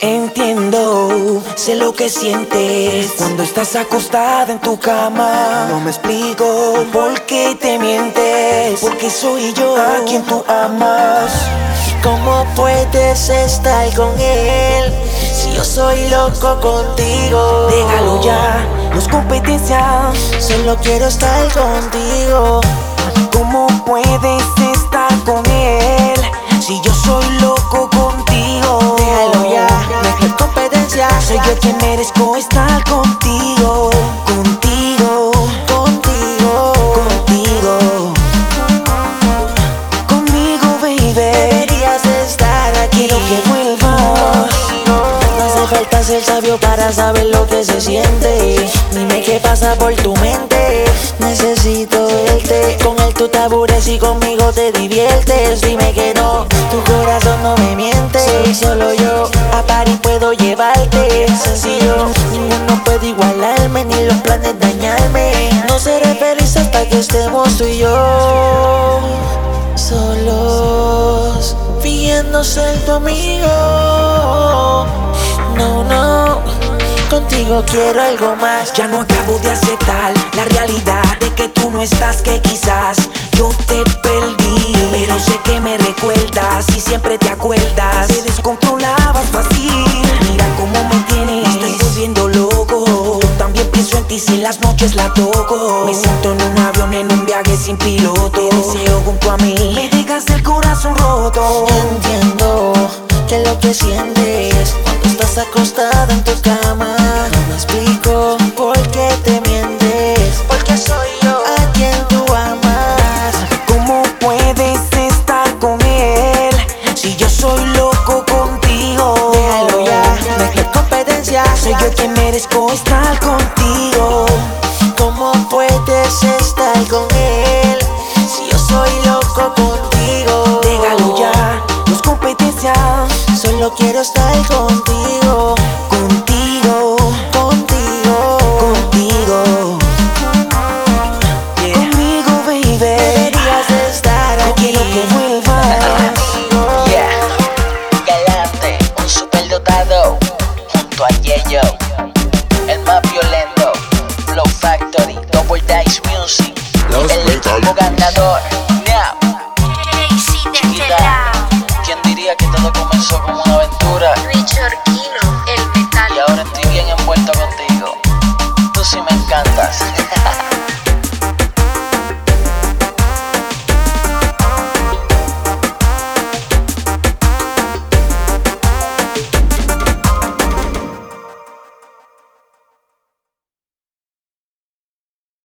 Entiendo, sé lo que sientes cuando estás acostada en tu cama. No me explico por qué te mientes, porque soy yo a quien tú amas. ¿Cómo puedes estar con él si yo soy loco contigo? Déjalo ya, no es competencia, solo quiero estar contigo. ¿Cómo puedes merezco estar contigo, contigo, contigo, contigo. Conmigo, baby. Deberías estar aquí. Quiero que vuelvas. No hace falta ser sabio para saber lo que se siente. Dime qué pasa por tu mente. Necesito verte. Con él tú te aburres y conmigo te diviertes. Dime que no, puede igualarme ni los planes dañarme. No seré feliz hasta que estemos tú y yo. Solos, fingiendo ser tu amigo. No, no, contigo quiero algo más. Ya no acabo de aceptar la realidad de que tú no estás, que quizás yo te perdí. Pero sé que me recuerdas y siempre te acuerdas. Pienso en ti si las noches la toco. Me siento en un avión en un viaje sin piloto. Te deseo junto a mí. Me dejas el corazón roto. Entiendo que lo que sientes cuando estás acostada en tu cama. Quien merezco estar contigo. ¿Cómo puedes estar con él si yo soy loco contigo? Déjalo ya, no es competencia. Solo quiero estar Contigo,